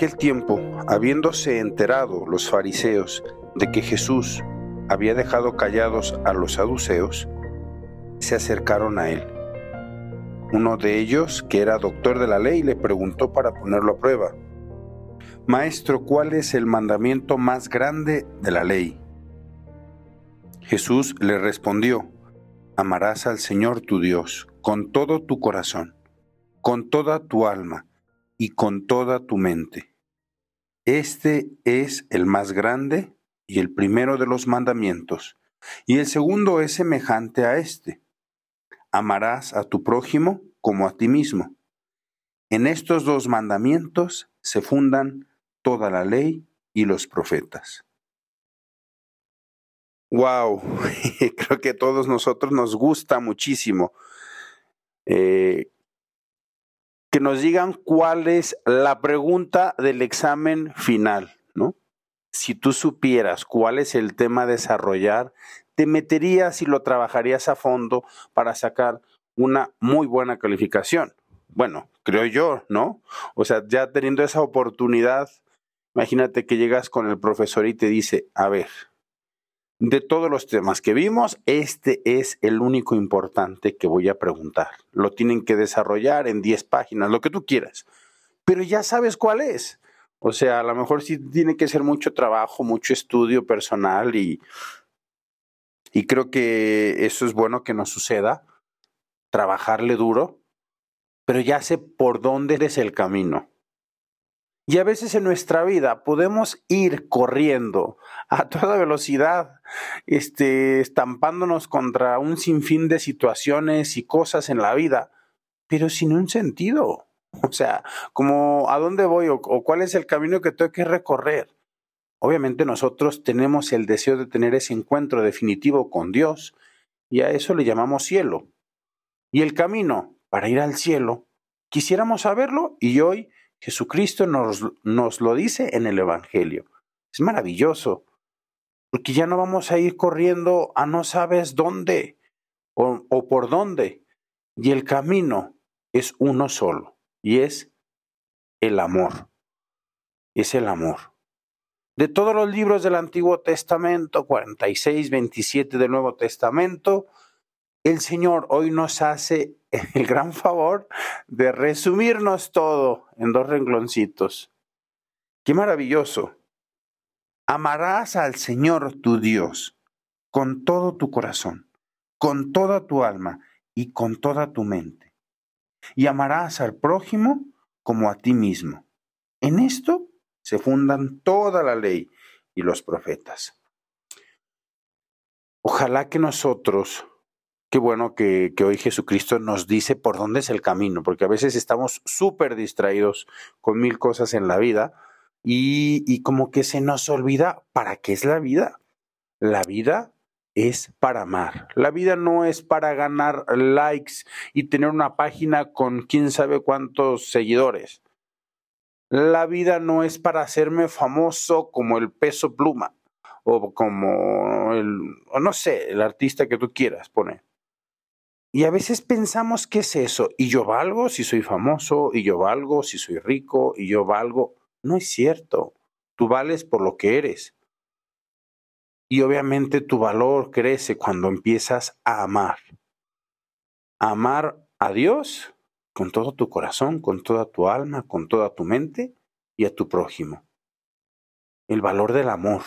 Aquel tiempo, habiéndose enterado los fariseos de que Jesús había dejado callados a los saduceos, se acercaron a él. Uno de ellos, que era doctor de la ley, le preguntó para ponerlo a prueba, Maestro, ¿cuál es el mandamiento más grande de la ley? Jesús le respondió, Amarás al Señor tu Dios con todo tu corazón, con toda tu alma y con toda tu mente. Este es el más grande y el primero de los mandamientos, y el segundo es semejante a este. Amarás a tu prójimo como a ti mismo. En estos dos mandamientos se fundan toda la ley y los profetas. Wow, creo que a todos nosotros nos gusta muchísimo eh, que nos digan cuál es la pregunta del examen final, ¿no? Si tú supieras cuál es el tema a desarrollar, te meterías y lo trabajarías a fondo para sacar una muy buena calificación. Bueno, creo yo, ¿no? O sea, ya teniendo esa oportunidad, imagínate que llegas con el profesor y te dice, a ver, de todos los temas que vimos, este es el único importante que voy a preguntar. Lo tienen que desarrollar en 10 páginas, lo que tú quieras. Pero ya sabes cuál es. O sea, a lo mejor sí tiene que ser mucho trabajo, mucho estudio personal y, y creo que eso es bueno que nos suceda, trabajarle duro, pero ya sé por dónde es el camino. Y a veces en nuestra vida podemos ir corriendo a toda velocidad, este, estampándonos contra un sinfín de situaciones y cosas en la vida, pero sin un sentido. O sea, como a dónde voy o, cuál es el camino que tengo que recorrer. Obviamente nosotros tenemos el deseo de tener ese encuentro definitivo con Dios y a eso le llamamos cielo. Y el camino para ir al cielo, quisiéramos saberlo y hoy Jesucristo nos lo dice en el Evangelio. Es maravilloso, porque ya no vamos a ir corriendo a no sabes dónde o, por dónde. Y el camino es uno solo, y es el amor. Es el amor. De todos los libros del Antiguo Testamento, 46, 27 del Nuevo Testamento, el Señor hoy nos hace el gran favor de resumirnos todo en dos rengloncitos. Qué maravilloso. Amarás al Señor tu Dios con todo tu corazón, con toda tu alma y con toda tu mente. Y amarás al prójimo como a ti mismo. En esto se fundan toda la ley y los profetas. Ojalá que nosotros Qué bueno que, hoy Jesucristo nos dice por dónde es el camino, porque a veces estamos súper distraídos con mil cosas en la vida y, como que se nos olvida para qué es la vida. La vida es para amar. La vida no es para ganar likes y tener una página con quién sabe cuántos seguidores. La vida no es para hacerme famoso como el peso pluma o como el, o no sé, el artista que tú quieras poner. Y a veces pensamos que es eso, y yo valgo si soy famoso, y yo valgo si soy rico, y yo valgo. No es cierto. Tú vales por lo que eres. Y obviamente tu valor crece cuando empiezas a amar. amar a Dios con todo tu corazón, con toda tu alma, con toda tu mente y a tu prójimo. El valor del amor.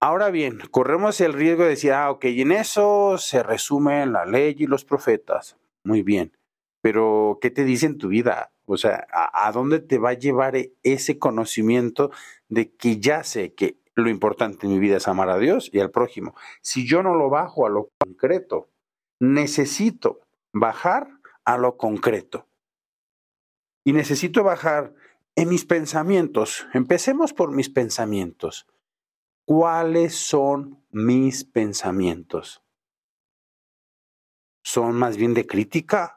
Ahora bien, corremos el riesgo de decir, ah, ok, en eso se resumen la ley y los profetas. Muy bien, pero ¿qué te dice en tu vida? O sea, ¿a, dónde te va a llevar e, ese conocimiento de que ya sé que lo importante en mi vida es amar a Dios y al prójimo? Si yo no lo bajo a lo concreto, necesito bajar a lo concreto. Y necesito bajar en mis pensamientos. Empecemos por mis pensamientos. ¿Cuáles son mis pensamientos? ¿Son más bien de crítica?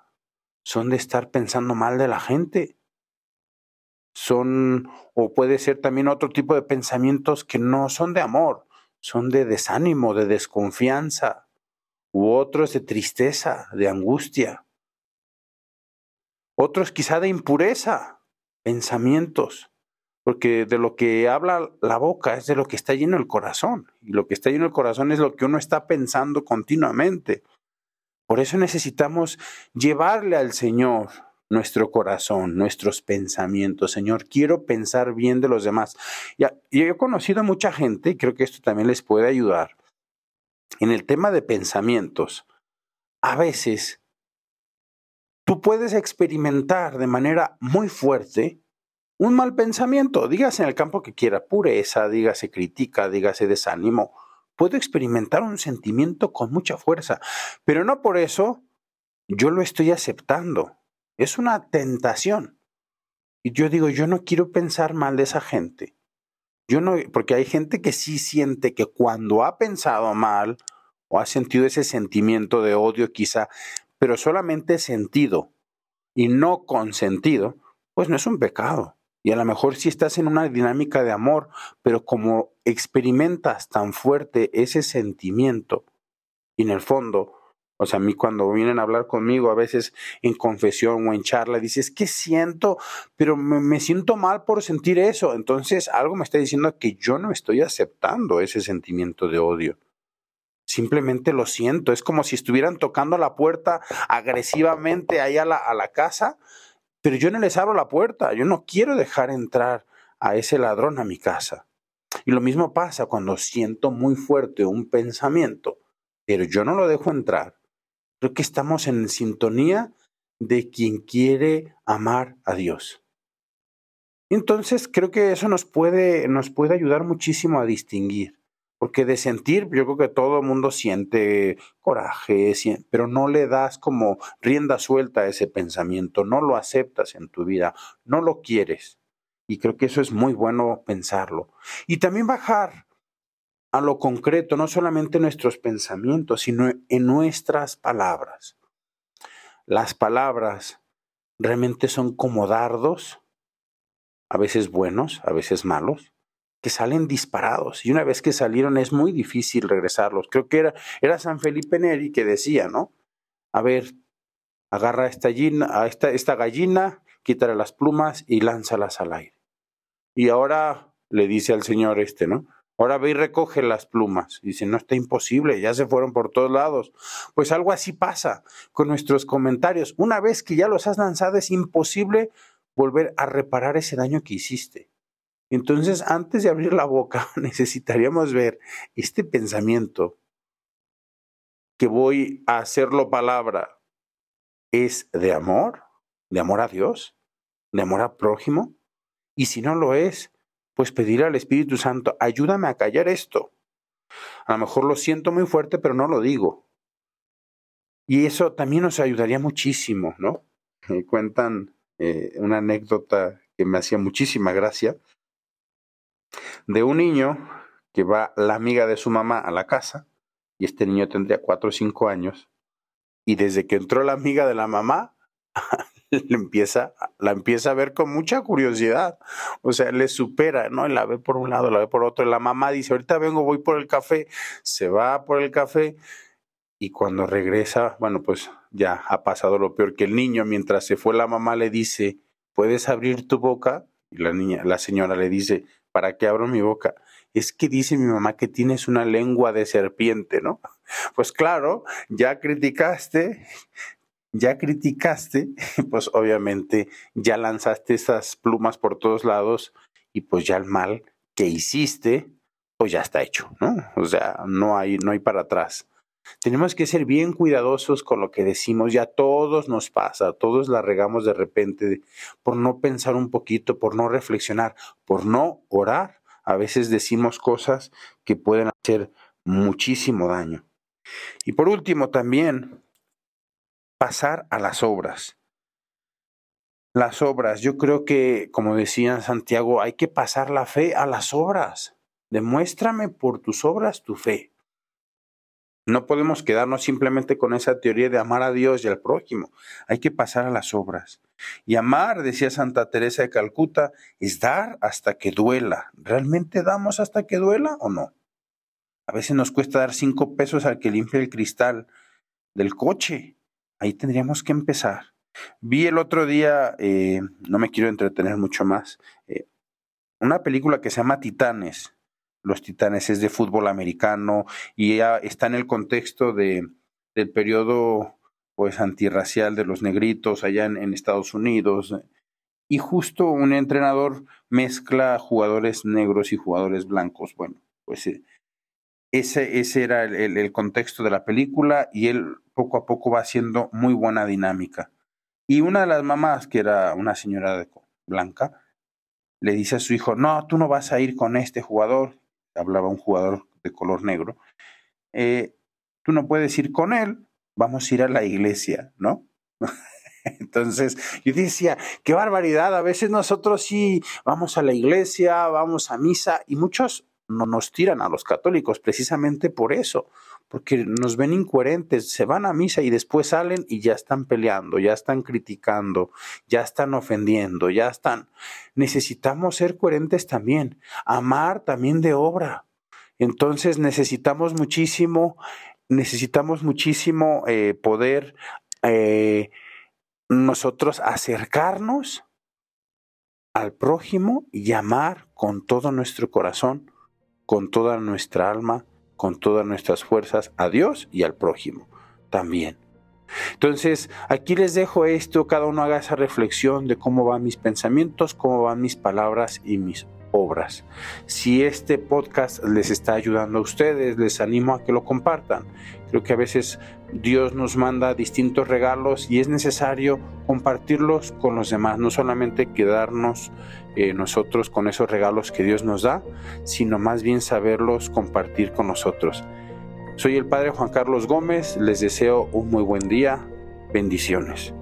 ¿Son de estar pensando mal de la gente? Son, o puede ser también otro tipo de pensamientos que no son de amor, son de desánimo, de desconfianza, u otros de tristeza, de angustia. Otros quizá de impureza, pensamientos, porque de lo que habla la boca es de lo que está lleno el corazón, y lo que está lleno el corazón es lo que uno está pensando continuamente. Por eso necesitamos llevarle al Señor nuestro corazón, nuestros pensamientos. Señor, quiero pensar bien de los demás. Y yo he conocido a mucha gente, y creo que esto también les puede ayudar, en el tema de pensamientos. A veces tú puedes experimentar de manera muy fuerte un mal pensamiento, dígase en el campo que quiera, pureza, dígase critica, dígase desánimo. Puedo experimentar un sentimiento con mucha fuerza, pero no por eso yo lo estoy aceptando. Es una tentación. Y yo digo, yo no quiero pensar mal de esa gente. Yo no, porque hay gente que sí siente que cuando ha pensado mal o ha sentido ese sentimiento de odio quizá, pero solamente sentido y no consentido, pues no es un pecado. Y a lo mejor si estás en una dinámica de amor, pero como experimentas tan fuerte ese sentimiento, y en el fondo, o sea, a mí cuando vienen a hablar conmigo, a veces en confesión o en charla, dices, que siento? Pero me, me, siento mal por sentir eso. Entonces, algo me está diciendo que yo no estoy aceptando ese sentimiento de odio. Simplemente lo siento. Es como si estuvieran tocando la puerta agresivamente ahí a la, a la casa, pero yo no les abro la puerta. Yo no quiero dejar entrar a ese ladrón a mi casa. Y lo mismo pasa cuando siento muy fuerte un pensamiento, pero yo no lo dejo entrar. Creo que estamos en sintonía de quien quiere amar a Dios. Entonces creo que eso nos puede, nos puede ayudar muchísimo a distinguir. Porque de sentir, yo creo que todo el mundo siente coraje, pero no le das como rienda suelta a ese pensamiento, no lo aceptas en tu vida, no lo quieres. Y creo que eso es muy bueno pensarlo. Y también bajar a lo concreto, no solamente nuestros pensamientos, sino en nuestras palabras. Las palabras realmente son como dardos, a veces buenos, a veces malos, que salen disparados y una vez que salieron es muy difícil regresarlos. Creo que era, era San Felipe Neri que decía, ¿no? A ver, agarra esta, gallina, a esta, esta gallina, quítale las plumas y lánzalas al aire. Y ahora le dice al señor este, ¿no? Ahora ve y recoge las plumas. Dice, no está imposible, ya se fueron por todos lados. Pues algo así pasa con nuestros comentarios. Una vez que ya los has lanzado, es imposible volver a reparar ese daño que hiciste. Entonces, antes de abrir la boca, necesitaríamos ver este pensamiento que voy a hacerlo palabra, ¿es de amor? ¿De amor a Dios? ¿De amor al prójimo? Y si no lo es, pues pedir al Espíritu Santo, ayúdame a callar esto. A lo mejor lo siento muy fuerte, pero no lo digo. Y eso también nos ayudaría muchísimo, ¿no? Me cuentan eh, una anécdota que me hacía muchísima gracia de un niño que va la amiga de su mamá a la casa, y este niño tendría cuatro o cinco años, y desde que entró la amiga de la mamá, le empieza, la empieza a ver con mucha curiosidad. O sea, le supera, ¿no? la ve por un lado, la ve por otro. Y la mamá dice, ahorita vengo, voy por el café. Se va por el café y cuando regresa, bueno, pues ya ha pasado lo peor que el niño, mientras se fue la mamá le dice, ¿puedes abrir tu boca? Y la niña, la señora le dice, ¿para qué abro mi boca? Es que dice mi mamá que tienes una lengua de serpiente, ¿no? Pues claro, ya criticaste, ya criticaste, pues obviamente ya lanzaste esas plumas por todos lados y pues ya el mal que hiciste, pues ya está hecho, ¿no? O sea, no hay, no hay para atrás. Tenemos que ser bien cuidadosos con lo que decimos, ya todos nos pasa, todos la regamos de repente por no pensar un poquito, por no reflexionar, por no orar. A veces decimos cosas que pueden hacer muchísimo daño. Y por último también, pasar a las obras. Las obras, yo creo que, como decía Santiago, hay que pasar la fe a las obras. Demuéstrame por tus obras tu fe. No podemos quedarnos simplemente con esa teoría de amar a Dios y al prójimo. Hay que pasar a las obras. Y amar, decía Santa Teresa de Calcuta, es dar hasta que duela. ¿Realmente damos hasta que duela o no? A veces nos cuesta dar cinco pesos al que limpia el cristal del coche. Ahí tendríamos que empezar. Vi el otro día, eh, no me quiero entretener mucho más, eh, una película que se llama Titanes. Los Titanes es de fútbol americano y está en el contexto de, del periodo pues antirracial de los negritos allá en, Estados Unidos. Y justo un entrenador mezcla jugadores negros y jugadores blancos. Bueno, pues eh, ese, ese era el, el, contexto de la película y él poco a poco va haciendo muy buena dinámica. Y una de las mamás, que era una señora de blanca, le dice a su hijo, no, tú no vas a ir con este jugador, hablaba un jugador de color negro, eh, tú no puedes ir con él, vamos a ir a la iglesia, ¿no? Entonces, yo decía, qué barbaridad, a veces nosotros sí vamos a la iglesia, vamos a misa y muchos no nos tiran a los católicos precisamente por eso, porque nos ven incoherentes, se van a misa y después salen y ya están peleando, ya están criticando, ya están ofendiendo, ya están. Necesitamos ser coherentes también, amar también de obra. Entonces necesitamos muchísimo, necesitamos muchísimo eh, poder eh, nosotros acercarnos al prójimo y amar con todo nuestro corazón, con toda nuestra alma, con todas nuestras fuerzas a Dios y al prójimo también. Entonces, aquí les dejo esto, cada uno haga esa reflexión de cómo van mis pensamientos, cómo van mis palabras y mis obras. Si este podcast les está ayudando a ustedes, les animo a que lo compartan. Creo que a veces Dios nos manda distintos regalos y es necesario compartirlos con los demás, no solamente quedarnos eh, nosotros con esos regalos que Dios nos da, sino más bien saberlos compartir con nosotros. Soy el Padre Juan Carlos Gómez, les deseo un muy buen día, bendiciones.